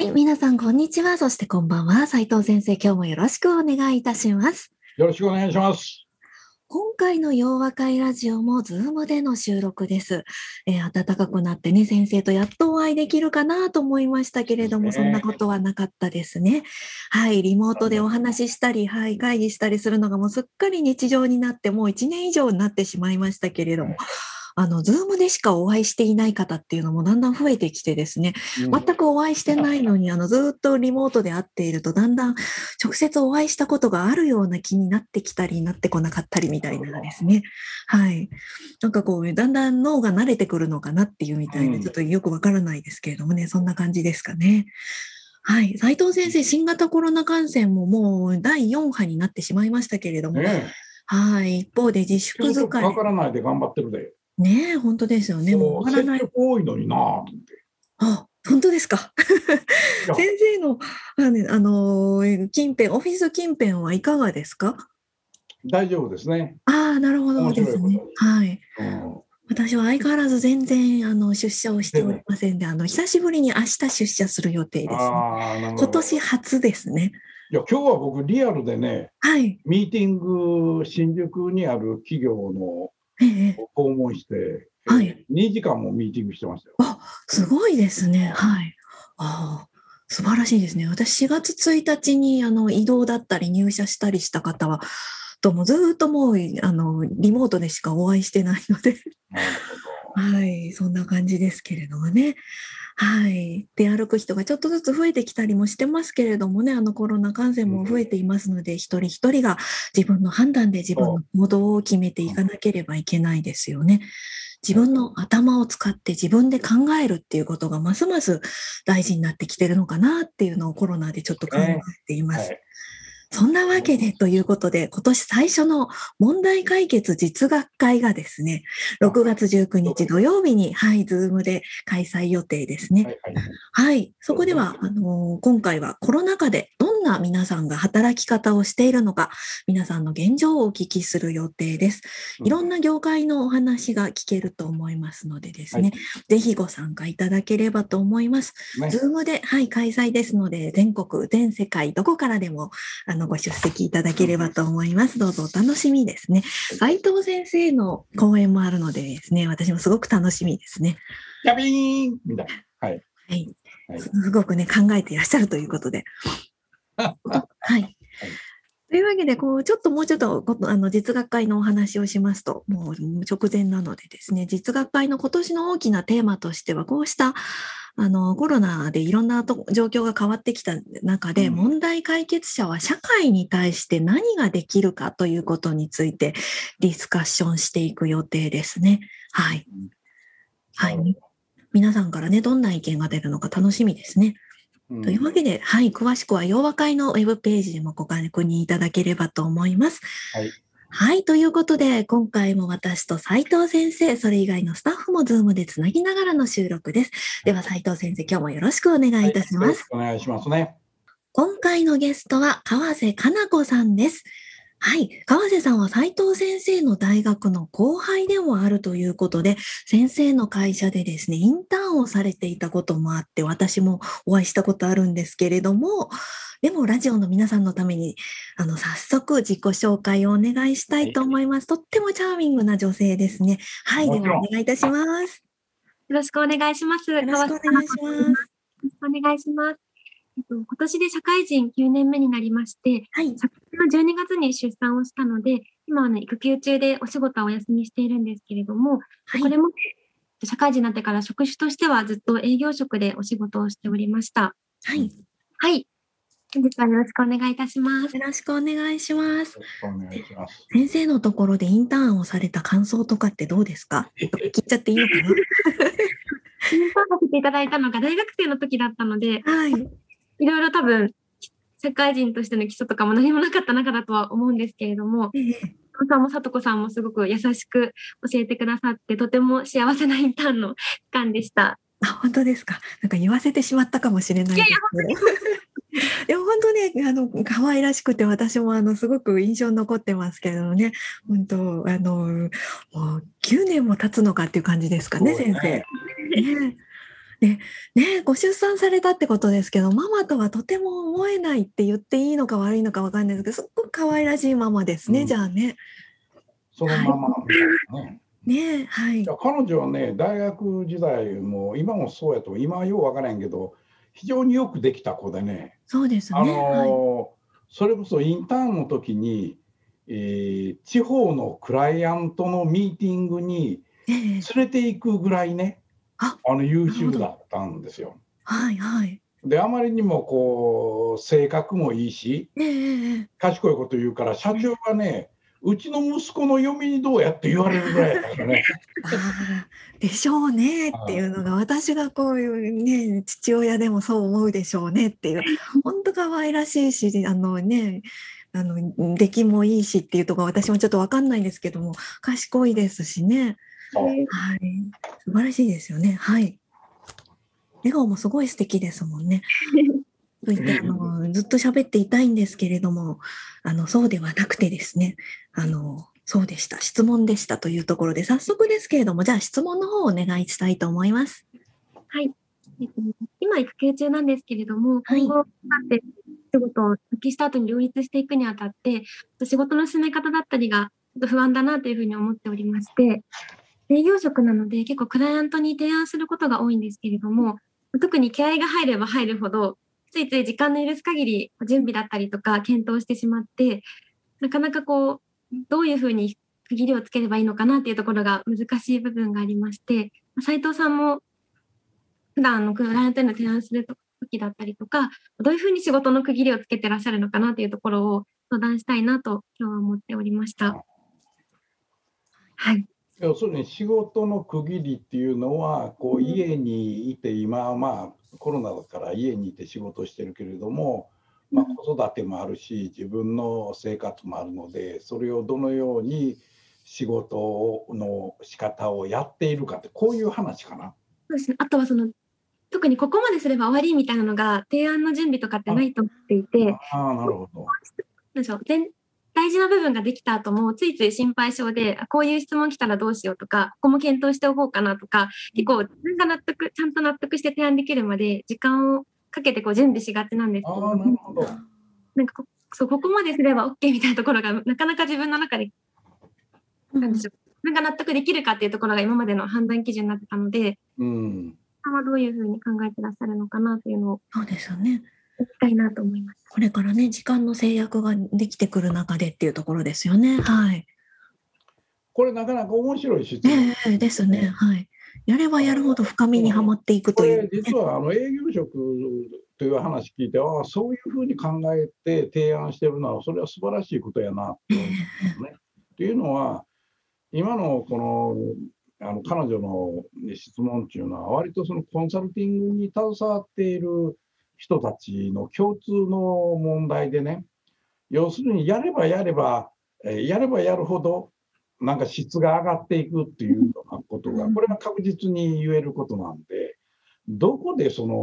はい、皆さんこんにちは。そしてこんばんは。斉藤先生、今日もよろしくお願いいたします。よろしくお願いします今回の洋和会ラジオもズームでの収録です。えー暖かくなってね、先生とやっとお会いできるかなと思いましたけれども、そんなことはなかったですね。はい、リモートでお話ししたり、はい、会議したりするのがもうすっかり日常になって、もう1年以上になってしまいましたけれども、あの、ズームでしかお会いしていない方っていうのもだんだん増えてきてですね、うん全くお会いしてないのに、あの、ずっとリモートで会っていると、だんだん直接お会いしたことがあるような気になってきたり、なってこなかったりみたいなですね。はい。なんかこう、だんだん脳が慣れてくるのかなっていうみたいな、うんちょっとよくわからないですけれどもね、そんな感じですかね。はい。斉藤先生、新型コロナ感染ももう第4波になってしまいましたけれども、ねはい。一方で自え粛疲れ。からないで頑張ってるでねえ、本当ですよね。もう終わらない多いのになぁと思ってあ、本当ですか？先生の、あねあのー近辺、オフィス近辺はいかがですか？大丈夫ですね、ああ、なるほどですね。はい。うん私は相変わらず全然、あの、出社をしておりませんで、あの、久しぶりに明日出社する予定です、ね。今年初ですね。いや今日は僕リアルでねはい。ミーティング新宿にある企業のええ、訪問して、はいえー2時間もミーティングしてましたよすごいですね。はい。ああ、素晴らしいですね。私、4月1日に、あの、移動だったり入社したりした方は、ともずーっともう、あの、リモートでしかお会いしてないので、はい、そんな感じですけれどもね。はい。出歩く人がちょっとずつ増えてきたりもしてますけれどもね、あのコロナ感染も増えていますので、一人一人が自分の判断で自分の行動を決めていかなければいけないですよね。自分の頭を使って自分で考えるっていうことがますます大事になってきてるのかなっていうのをコロナでちょっと考えています。はいそんなわけでということで、今年最初の問題解決実学会がですね、6月19日土曜日に、はい、 Zoom で開催予定ですね。はいはいはい。そこでは、あのー今回はコロナ禍でどんな皆さんが働き方をしているのか、皆さんの現状をお聞きする予定です。いろんな業界のお話が聞けると思いますのでですね、ぜひご参加いただければと思います。ね Zoom で、はい、開催ですので、全国、全世界、どこからでも、あの、ご出席いただければと思います。どうぞお楽しみですね。斉藤先生の講演もあるのでですね、私もすごく楽しみですね。キャビーンみたいなはいはい。はいすごくね、考えていらっしゃるということで。はい。というわけで、こう、ちょっともうちょっと、こあの、実学会のお話をしますと、もう直前なのでですね、実学会の今年の大きなテーマとしては、こうした、あの、コロナでいろんなと状況が変わってきた中で、うん問題解決者は社会に対して何ができるかということについてディスカッションしていく予定ですね。はい。はい。皆さんからね、どんな意見が出るのか楽しみですね。うんというわけで、はい、詳しくは洋和会のウェブページでもご確認いただければと思います。はい。はい、ということで、今回も私と斉藤先生、それ以外のスタッフも Zoom でつなぎながらの収録です。では、斉藤先生、今日もよろしくお願いいたしはよろます。しくお願いしますね今回のゲストは川瀬かな子さんです。はい。川瀬さんは斉藤先生の大学の後輩でもあるということで、先生の会社でですね、インターンをされていたこともあって、私もお会いしたことあるんですけれども、でもラジオの皆さんのために、あの、早速自己紹介をお願いしたいと思います。とってもチャーミングな女性ですね。はい。ではお願いいたします。よろしくお願いします。よよろしくお願いします。よろしくお願いします。と、今年で社会人9年目になりまして、はい。昨年の12月に出産をしたので、今はね、育休中でお仕事はお休みしているんですけれども、はいこれも社会人になってから職種としてはずっと営業職でお仕事をしておりました。はい。はい。本日はよろしくお願いいたします。よろしくお願いします。よろしくお願いします先生のところでインターンをされた感想とかってどうですか？聞いちゃっていいのか インターンさせていただいたのが大学生の時だったので、なはい。いろいろ多分、社会人としての基礎とかも何もなかった中だとは思うんですけれども、ええさんもさとこさんもすごく優しく教えてくださって、とても幸せなインターンの期間でした。あ、本当ですか。なんか言わせてしまったかもしれないですけど。いや本当ねあの可愛らしくて私もあのすごく印象に残ってますけどね本当あのもう9年も経つのかっていう感じですかねそう先ね生。ねねねご出産されたってことですけどママとはとても思えないって言っていいのか悪いのかわかんないですけどすっごく可愛らしいママですね、うんじゃあね。そのままみたいなね。ねはい彼女はね、大学時代も今もそうやと、今はようわからんけど、非常によくできた子でね、そうですね。あはいのそれこそインターンの時に、えー地方のクライアントのミーティングにええ連れていくぐらいね、あの優秀だったんですよ。はいはい。で、あまりにもこう性格もいいし、ええええ賢いこと言うから、社長がね、うちの息子の嫁にどうやって言われるぐらいだからね。でしょうねっていうのが私がこういうね父親でもそう思うでしょうねっていう本当可愛らしいしあのねあの出来もいいしっていうところ私もちょっと分かんないんですけども賢いですしねはい。素晴らしいですよね。はい。笑顔もすごい素敵ですもんね。といってあのずっと喋っていたいんですけれどもあのそうではなくてですね。あのそうでした。質問でしたというところで早速ですけれどもじゃあ質問の方をお願いしたいと思います。はい。えっと今、育休中なんですけれども、はい。今後、だって仕事を復帰した後に両立していくにあたって、仕事の進め方だったりがちょっと不安だなというふうに思っておりまして、営業職なので結構クライアントに提案することが多いんですけれども、特に気合が入れば入るほど、ついつい時間の許す限り準備だったりとか検討してしまって、なかなかこう、どういうふうに区切りをつければいいのかなっていうところが難しい部分がありまして、斉藤さんも普段のクライアントへの提案する時だったりとか、どういうふうに仕事の区切りをつけてらっしゃるのかなというところを相談したいなと今日は思っておりました。はい。要するに仕事の区切りっていうのはこううん家にいて今はまあコロナだから家にいて仕事してるけれども、まあ、うん子育てもあるし自分の生活もあるのでそれをどのように仕事の仕方をやっているかってこういう話かな。そうですね。あとはその、特にここまですれば終わりみたいなのが提案の準備とかってないと思っていて、ああなるほど。なんでしょう全大事な部分ができた後もついつい心配性であこういう質問来たらどうしようとかここも検討しておこうかなとか結構自分が納得ちゃんと納得して提案できるまで時間をかけてこう準備しがちなんですけああれどもなるほど。なんかこそうここまですれば OK みたいなところがなかなか自分の中でなんでしょう自分が納得できるかっていうところが今までの判断基準になってたのでうん。さんはどういうふうに考えてらっしゃるのかなというのをそうですよね。聞きたいなと思います。これからね時間の制約ができてくる中でっていうところですよね。はい。これなかなか面白い質問。ええですね。はい。やればやるほど深みにはまっていくこという、れ実はあの営業職という話聞いてああそういうふうに考えて提案してるのはそれは素晴らしいことやなって思うんですね。っていうのは今のこのあの彼女の質問っていうのは割とそのコンサルティングに携わっている人たちの共通の問題でね要するにやればやれば、えーやればやるほどなんか質が上がっていくっていうようなことがこれは確実に言えることなんでどこでその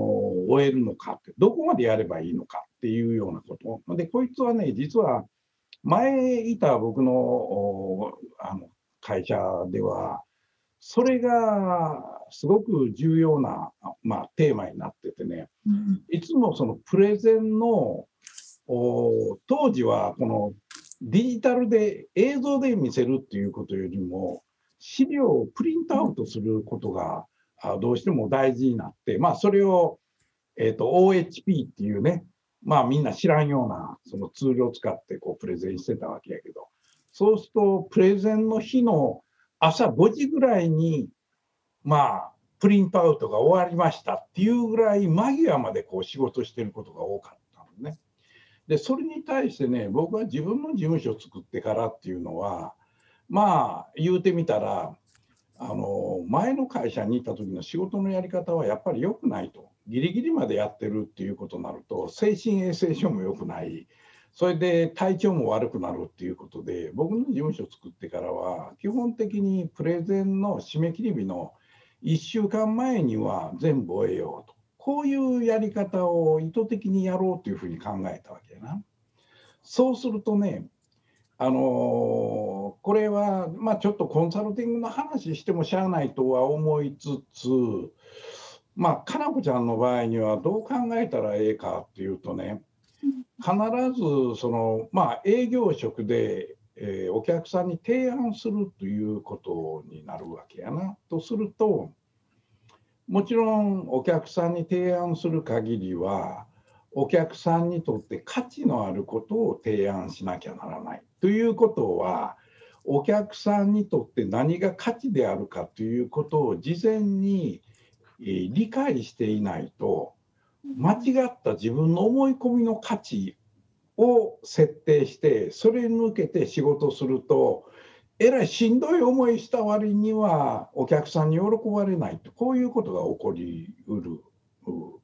終えるのかってどこまでやればいいのかっていうようなこと。でこいつはね実は前いた僕のおあの会社ではそれがすごく重要な、まあ、テーマになっててね。うん。いつもそのプレゼンのお当時はこのデジタルで映像で見せるっていうことよりも資料をプリントアウトすることがあどうしても大事になって、まあ、それを、えー、と OHP っていうね、まあ、みんな知らんようなそのツールを使ってこうプレゼンしてたわけやけど。そうするとプレゼンの日の朝5時ぐらいにまあプリントアウトが終わりましたっていうぐらい間際までこう仕事してることが多かったのね。でそれに対してね僕は自分の事務所を作ってからっていうのはまあ言うてみたらあの前の会社にいた時の仕事のやり方はやっぱり良くないと。ギリギリまでやってるっていうことになると精神衛生上も良くないそれで体調も悪くなるっていうことで僕の事務所作ってからは基本的にプレゼンの締め切り日の1週間前には全部終えようとこういうやり方を意図的にやろうというふうに考えたわけやな。そうするとねあのこれは、まあ、ちょっとコンサルティングの話してもしゃあないとは思いつつ、まあ、かなこちゃんの場合にはどう考えたらええかっていうとね必ずその、まあ、営業職で、えー、お客さんに提案するということになるわけやな。とするともちろんお客さんに提案する限りはお客さんにとって価値のあることを提案しなきゃならない。ということはお客さんにとって何が価値であるかということを事前に理解していないと間違った自分の思い込みの価値を設定してそれに向けて仕事するとえらいしんどい思いした割にはお客さんに喜ばれないとこういうことが起こりうる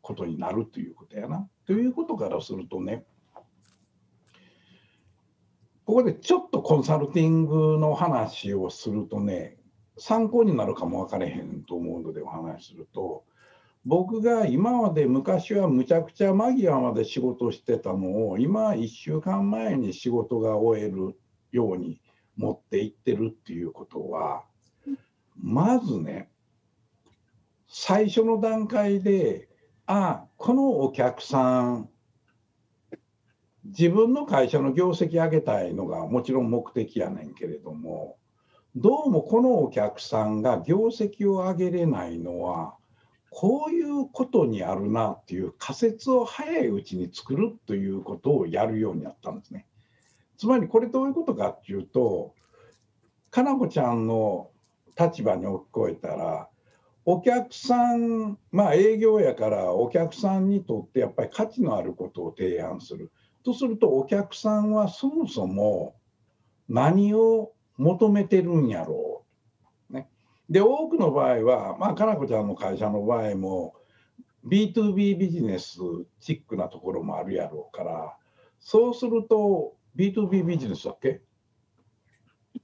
ことになるということやな。ということからするとねここでちょっとコンサルティングの話をするとね参考になるかも分かれへんと思うのでお話しすると僕が今まで昔はむちゃくちゃ間際まで仕事してたのを今1週間前に仕事が終えるように持っていってるっていうことはまずね最初の段階であこのお客さん自分の会社の業績上げたいのがもちろん目的やねんけれどもどうもこのお客さんが業績を上げれないのはこういうことにあるなっていう仮説を早いうちに作るということをやるようになったんですね。つまりこれどういうことかっていうとかなこちゃんの立場に置き換えたらお客さんまあ営業やからお客さんにとってやっぱり価値のあることを提案するとするとお客さんはそもそも何を求めてるんやろう、で多くの場合はまあかなこちゃんの会社の場合も B2B ビジネスチックなところもあるやろうからそうすると B2B ビジネスだっけ？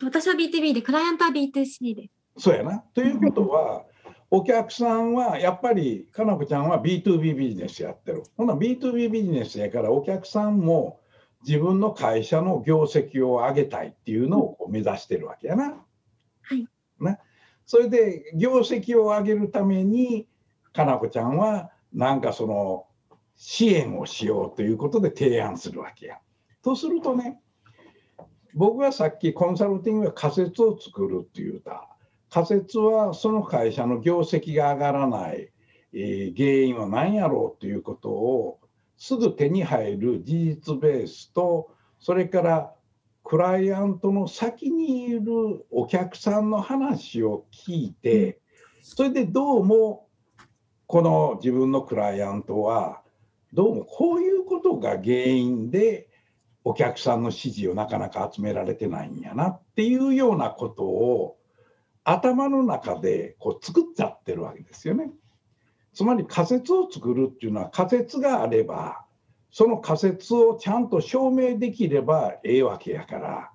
私は B2B でクライアントは B2C です。そうやな。ということはお客さんはやっぱりかなこちゃんは B2B ビジネスやってる。ほな B2B ビジネスやからお客さんも自分の会社の業績を上げたいっていうのを目指してるわけやな。はい。ね。それで業績を上げるためにかなこちゃんはなんかその支援をしようということで提案するわけや。とするとね僕はさっきコンサルティングは仮説を作るって言うた。仮説はその会社の業績が上がらない、えー、原因は何やろうということをすぐ手に入る事実ベースとそれからクライアントの先にいるお客さんの話を聞いてそれでどうもこの自分のクライアントはどうもこういうことが原因でお客さんの支持をなかなか集められてないんやなっていうようなことを頭の中でこう作っちゃってるわけですよね。つまり仮説を作るっていうのは仮説があればその仮説をちゃんと証明できればええわけやから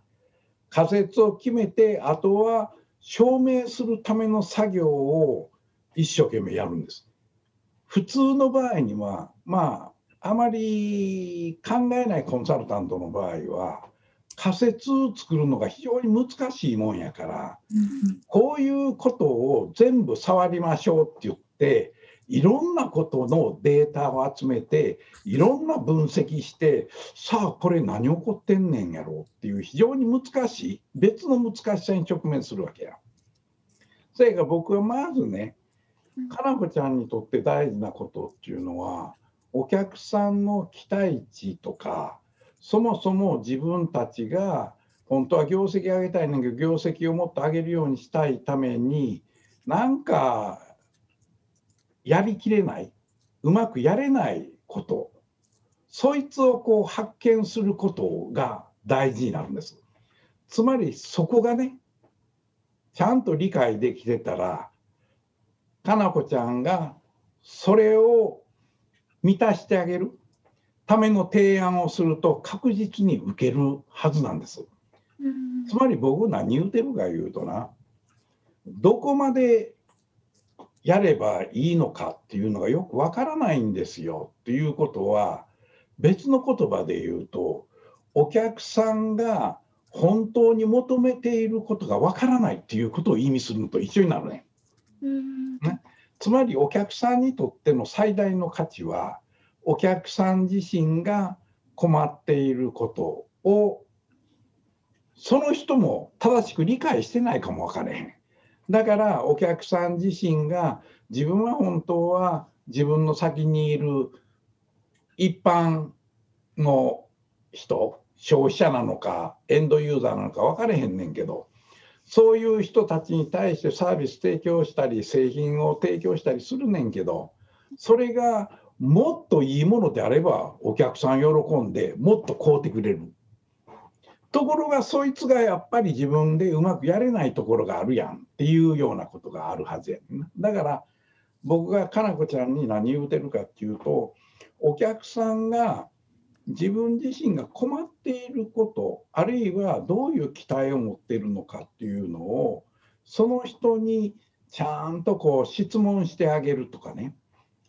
仮説を決めてあとは証明するための作業を一生懸命やるんです。普通の場合にはまああまり考えないコンサルタントの場合は仮説を作るのが非常に難しいもんやから、こういうことを全部触りましょうって言っていろんなことのデータを集めていろんな分析してさあこれ何起こってんねんやろうっていう非常に難しい別の難しさに直面するわけや。それが僕はまずねかなこちゃんにとって大事なことっていうのはお客さんの期待値とかそもそも自分たちが本当は業績上げたいんだけど業績をもっと上げるようにしたいためになんかやりきれないうまくやれないことそいつをこう発見することが大事になるんです。つまりそこがねちゃんと理解できてたらかなこちゃんがそれを満たしてあげるための提案をすると確実に受けるはずなんです。つまり僕何言うてるか言うとなどこまでやればいいのかっていうのがよくわからないんですよっていうことは別の言葉で言うとお客さんが本当に求めていることがわからないっていうことを意味するのと一緒になるね。ねつまりお客さんにとっての最大の価値はお客さん自身が困っていることをその人も正しく理解してないかも分からへん。だからお客さん自身が自分は本当は自分の先にいる一般の人消費者なのかエンドユーザーなのか分からへんねんけどそういう人たちに対してサービス提供したり製品を提供したりするねんけどそれがもっといいものであればお客さん喜んでもっと買うてくれる。ところがそいつがやっぱり自分でうまくやれないところがあるやんっていうようなことがあるはずやねだから僕がかなこちゃんに何言うてるかっていうとお客さんが自分自身が困っていることあるいはどういう期待を持ってるのかっていうのをその人にちゃんとこう質問してあげるとかね。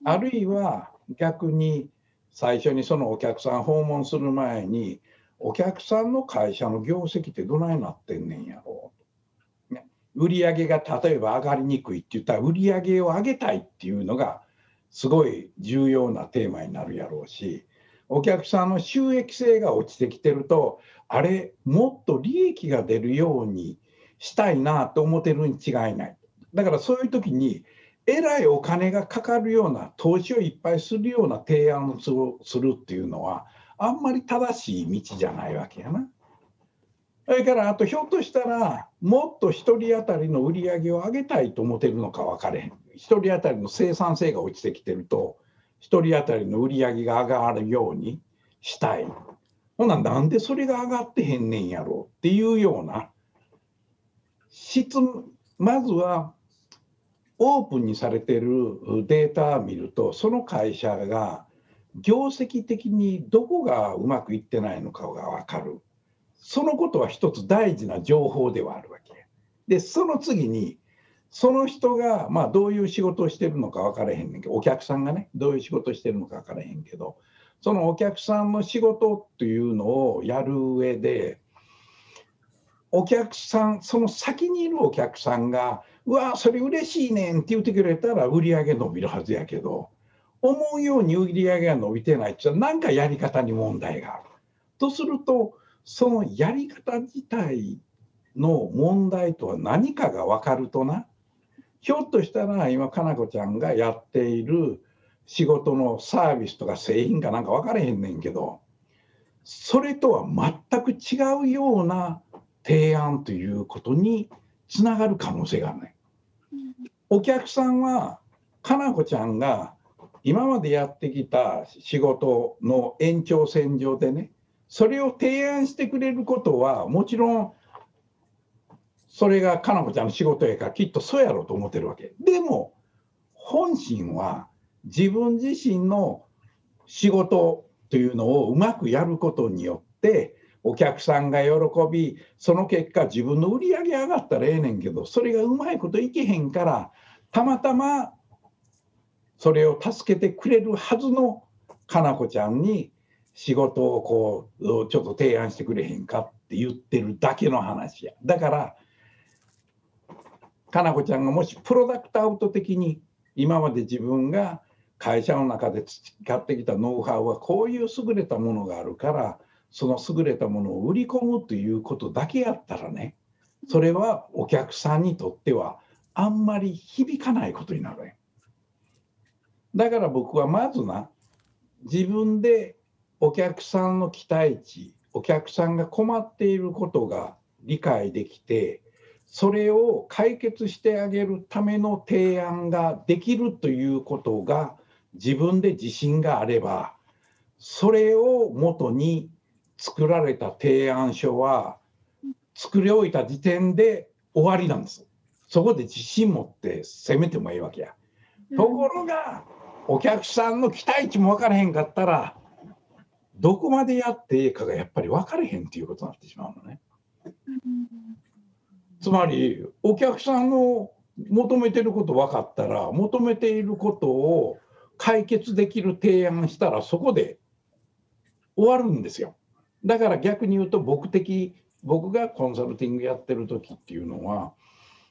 あるいは逆に最初にそのお客さん訪問する前にお客さんの会社の業績ってどないなってんねんやろう、ね、売り上げが例えば上がりにくいって言ったら売り上げを上げたいっていうのがすごい重要なテーマになるやろうしお客さんの収益性が落ちてきてるとあれもっと利益が出るようにしたいなと思ってるに違いない。だからそういう時にえらいお金がかかるような投資をいっぱいするような提案をするっていうのはあんまり正しい道じゃないわけやな。それからあとひょっとしたらもっと1人当たりの売り上げを上げたいと思ってるのか分かれへん。1人当たりの生産性が落ちてきてると1人当たりの売り上げが上がるようにしたい。ほななんでそれが上がってへんねんやろっていうような質まずはオープンにされてるデータを見るとその会社が業績的にどこがうまくいってないのかが分かる。そのことは一つ大事な情報ではあるわけ。で、その次に、その人が、まあ、どういう仕事をしてるのか分からへんねんけど、お客さんがね、どういう仕事をしてるのか分からへんけど、そのお客さんの仕事っていうのをやる上で、お客さん、その先にいるお客さんが、うわ、それ嬉しいねんって言ってくれたら売り上げ伸びるはずやけど、思うように売り上げが伸びてないっていうのは何かやり方に問題がある。とするとそのやり方自体の問題とは何かが分かるとなひょっとしたら今かなこちゃんがやっている仕事のサービスとか製品かなんか分からへんねんけどそれとは全く違うような提案ということにつながる可能性があるね。お客さんはかなこちゃんが今までやってきた仕事の延長線上でねそれを提案してくれることはもちろんそれがかなこちゃんの仕事やからきっとそうやろうと思ってるわけ。でも本心は自分自身の仕事というのをうまくやることによってお客さんが喜びその結果自分の売り上げ上がったらええねんけどそれがうまいこといけへんからたまたまそれを助けてくれるはずのかなこちゃんに仕事をこうちょっと提案してくれへんかって言ってるだけの話やだからかなこちゃんがもしプロダクトアウト的に今まで自分が会社の中で培ってきたノウハウはこういう優れたものがあるからその優れたものを売り込むということだけやったらねそれはお客さんにとってはあんまり響かないことになるね。だから僕はまずな自分でお客さんの期待値お客さんが困っていることが理解できてそれを解決してあげるための提案ができるということが自分で自信があればそれをもとに作られた提案書は作り終えた時点で終わりなんです。そこで自信持って攻めてもいいわけや。ところがお客さんの期待値も分からへんかったらどこまでやっていいかがやっぱり分からへんっていうことになってしまうのね。つまりお客さんの求めてること分かったら求めていることを解決できる提案したらそこで終わるんですよ。だから逆に言うと僕的僕がコンサルティングやってる時っていうのは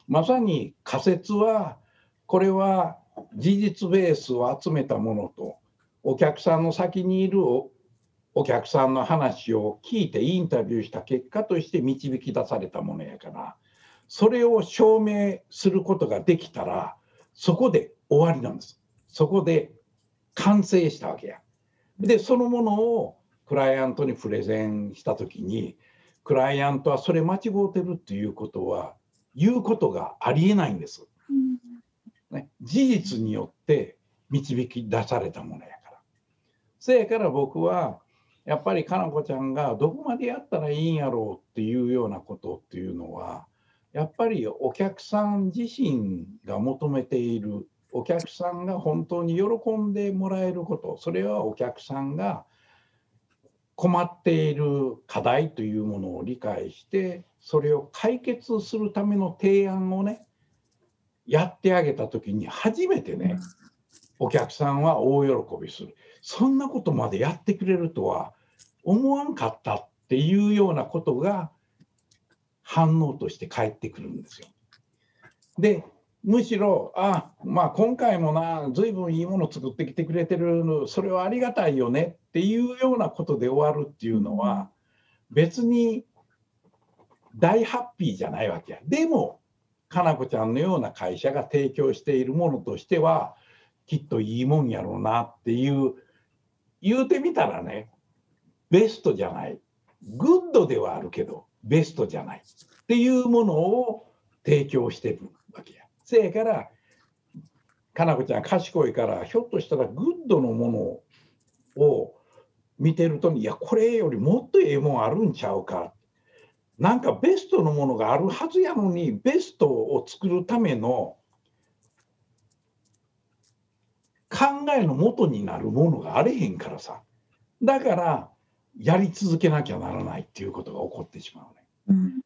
まさに仮説はこれは事実ベースを集めたものとお客さんの先にいるお客さんの話を聞いてインタビューした結果として導き出されたものやからそれを証明することができたらそこで終わりなんです。そこで完成したわけや。でそのものをクライアントにプレゼンした時にクライアントはそれ間違うてるっていうことは言うことがありえないんです。ね、事実によって導き出されたものやから。せやから僕はやっぱりかなこちゃんがどこまでやったらいいんやろうっていうようなことっていうのはやっぱりお客さん自身が求めているお客さんが本当に喜んでもらえることそれはお客さんが困っている課題というものを理解してそれを解決するための提案をねやってあげた時に初めてねお客さんは大喜びするそんなことまでやってくれるとは思わんかったっていうようなことが反応として返ってくるんですよ。でむしろあまあ今回もな随分いいもの作ってきてくれてるのそれはありがたいよねっていうようなことで終わるっていうのは別に大ハッピーじゃないわけや。でもかなこちゃんのような会社が提供しているものとしてはきっといいもんやろうなっていう言うてみたらねベストじゃないグッドではあるけどベストじゃないっていうものを提供してるわけや。せやからかなこちゃん賢いからひょっとしたらグッドのものを見てるといやこれよりもっとええもんあるんちゃうかなんかベストのものがあるはずやのにベストを作るための考えのもとになるものがあれへんからさだからやり続けなきゃならないっていうことが起こってしまうね。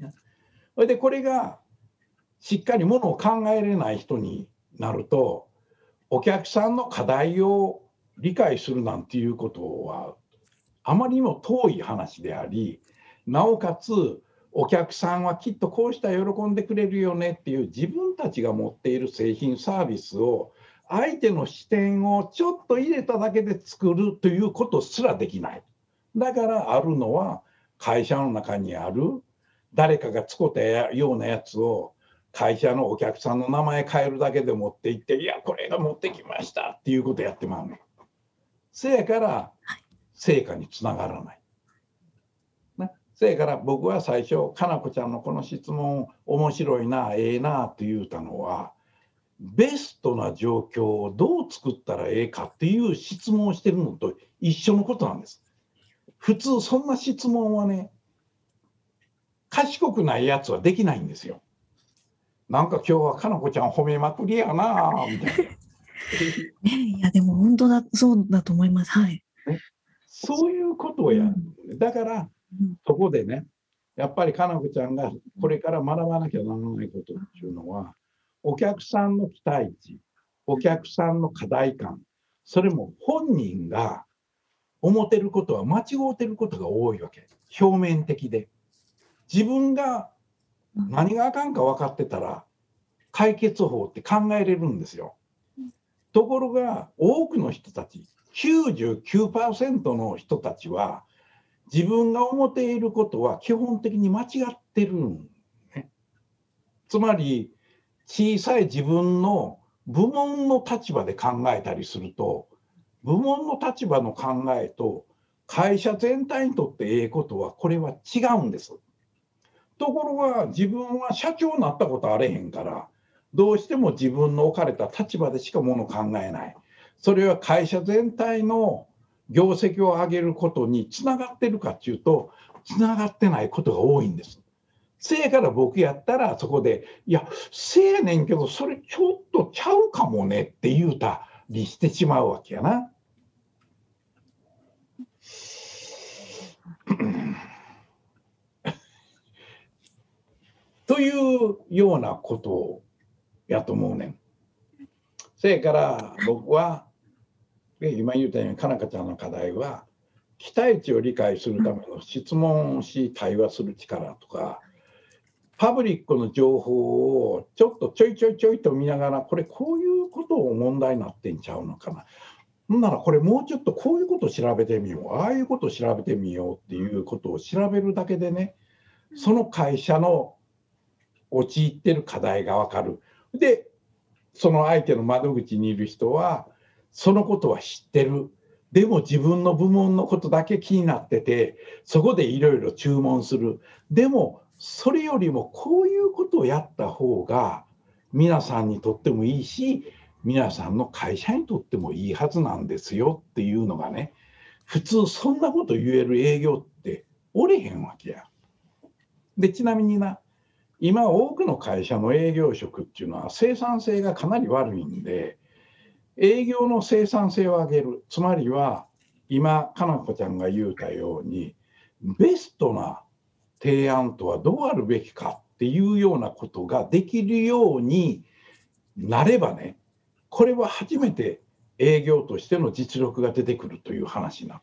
うん、それでこれがしっかりものを考えれない人になるとお客さんの課題を理解するなんていうことはあまりにも遠い話でありなおかつお客さんはきっとこうしたら喜んでくれるよねっていう自分たちが持っている製品サービスを相手の視点をちょっと入れただけで作るということすらできない。だからあるのは会社の中にある誰かが使ったようなやつを会社のお客さんの名前変えるだけで持って行っていやこれが持ってきましたっていうことやってまうね。せやから成果につながらない。ね、せやから僕は最初かなこちゃんのこの質問面白いなええー、なって言うたのはベストな状況をどう作ったらええかっていう質問をしてるのと一緒のことなんです。普通そんな質問はね賢くないやつはできないんですよ。なんか今日はかなこちゃん褒めまくりやなみたいな。ね、いやでも本当だそうだと思います。はい。そういうことをやる。だから、そこでね、やっぱりかなこちゃんがこれから学ばなきゃならないことっていうのは、お客さんの期待値、お客さんの課題感、それも本人が思ってることは間違うてることが多いわけ。表面的で。自分が何があかんか分かってたら解決法って考えれるんですよ。ところが多くの人たち99%の人たちは自分が思っていることは基本的に間違ってるん、ね。つまり小さい自分の部門の立場で考えたりすると部門の立場の考えと会社全体にとってええことはこれは違うんです。ところが自分は社長になったことあれへんからどうしても自分の置かれた立場でしかもの考えないそれは会社全体の業績を上げることにつながってるかっていうとつながってないことが多いんです。せやから僕やったらそこで「いやせやねんけどそれちょっとちゃうかもね」って言うたりしてしまうわけやな。というようなことやと思うねん。せやから僕は今言ったようにかなかちゃんの課題は期待値を理解するための質問をし対話する力とかパブリックの情報をちょっとちょいちょいちょいと見ながらこれこういうことを問題になってんちゃうのかな。ほんならこれもうちょっとこういうこと調べてみようああいうこと調べてみようっていうことを調べるだけでねその会社の陥ってる課題が分かる。でその相手の窓口にいる人はそのことは知ってる。でも自分の部門のことだけ気になっててそこでいろいろ注文する。でもそれよりもこういうことをやった方が皆さんにとってもいいし皆さんの会社にとってもいいはずなんですよっていうのがね普通そんなこと言える営業っておれへんわけや。でちなみにな今多くの会社の営業職っていうのは生産性がかなり悪いんで営業の生産性を上げるつまりは今かなこちゃんが言うたようにベストな提案とはどうあるべきかっていうようなことができるようになればねこれは初めて営業としての実力が出てくるという話な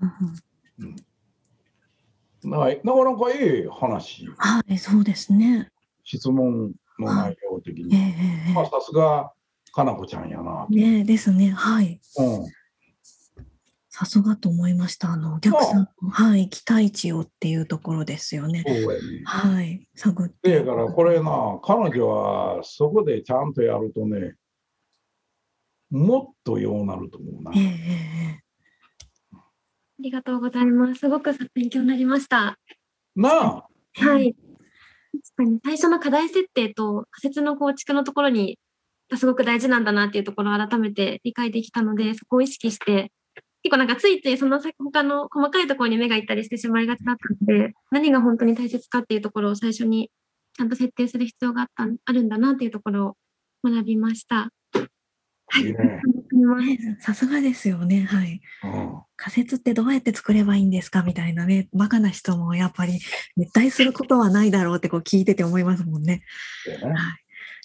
の。うんないなかなかいい話。はい、そうですね。質問の内容的に。ええまあ、さすが、かなこちゃんやな。ねですね。はい。うん。さすがと思いました。あの、お客さんの、はい、期待値をっていうところですよね。そうやね。はい、探って。で、だからこれな、彼女はそこでちゃんとやるとね、もっとようなると思うなええ。えありがとうございます。すごく勉強になりました。なあ、はい。確かに最初の課題設定と仮説の構築のところにがすごく大事なんだなっていうところを改めて理解できたので、そこを意識して、結構なんかついついその先他の細かいところに目がいったりしてしまいがちだったので、何が本当に大切かっていうところを最初にちゃんと設定する必要があったあるんだなっていうところを学びました。はいさすがですよね。はい。うん。仮説ってどうやって作ればいいんですかみたいなね、バカな質問をやっぱり絶対することはないだろうってこう聞いてて思いますもんね。でね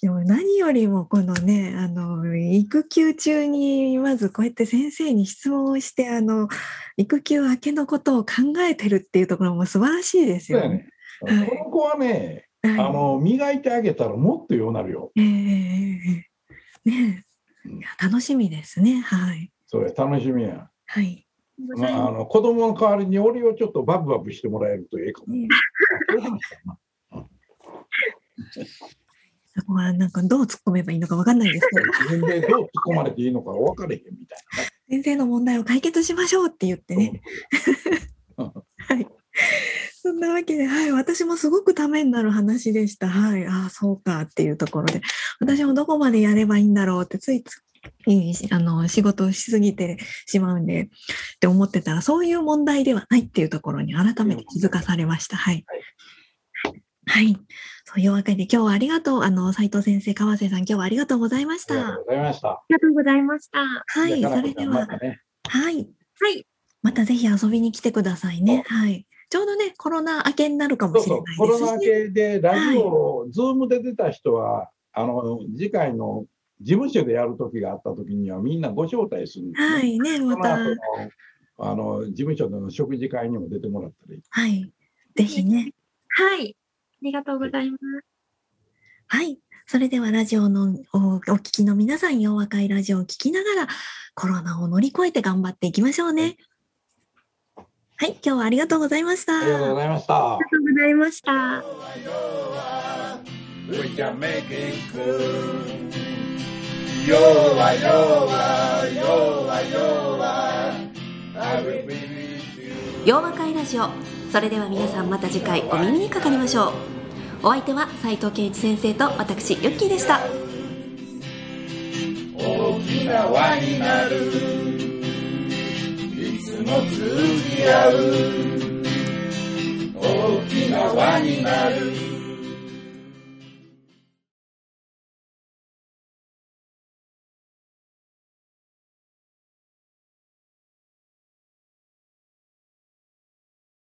でも何よりもこのね、あの、育休中にまずこうやって先生に質問をして、あの、育休明けのことを考えてるっていうところも素晴らしいですよね。はいこの子はね、はいあの、磨いてあげたらもっとようなるよ。ええええええね楽しみですね。はい。それ楽しみや。はい。まあ、あの子供の代わりに俺をちょっとバブバブしてもらえるといいかも。ねそこはなんかどう突っ込めばいいのかわかんないですけど、自分でどう突っ込まれていいのか分かれへんみたい先生の問題を解決しましょうって言ってな。ね。はい。そんなわけで、はい、私もすごくためになる話でした。はい、ああ、そうかっていうところで、私もどこまでやればいいんだろうって、ついついあの仕事をしすぎてしまうんで、って思ってたら、そういう問題ではないっていうところに改めて気づかされました。はい。はい。そういうわけで、今日はありがとう。あの、斉藤先生、川瀬さん、今日はありがとうございましたありがとう。ございました。ありがとうございました。はい、それではねはい。はい。またぜひ遊びに来てくださいね。はい。ちょうどね、コロナ明けになるかもしれないコロナですしね。系でラジオ、ズームで出た人は、あの次回の事務所でやる時があった時にはみんなご招待するんですねはい、ね、また、あの事務所での食事会にも出てもらったらいい。はい。ぜひね。はい。ありがとうございます。はい。それではラジオのおお聞きの皆さん、よう若いラジオを聞きながら、コロナを乗り越えて頑張っていきましょうね。はい、今日はありがとうございました。ありがとうございました。ありがとうございました。洋和会ラジオそれでは皆さんまた次回お耳にかかりましょう。お相手は斉藤健一先生と私ヨッキーでした。大きな輪になるいつも通じ合う大きな輪になる。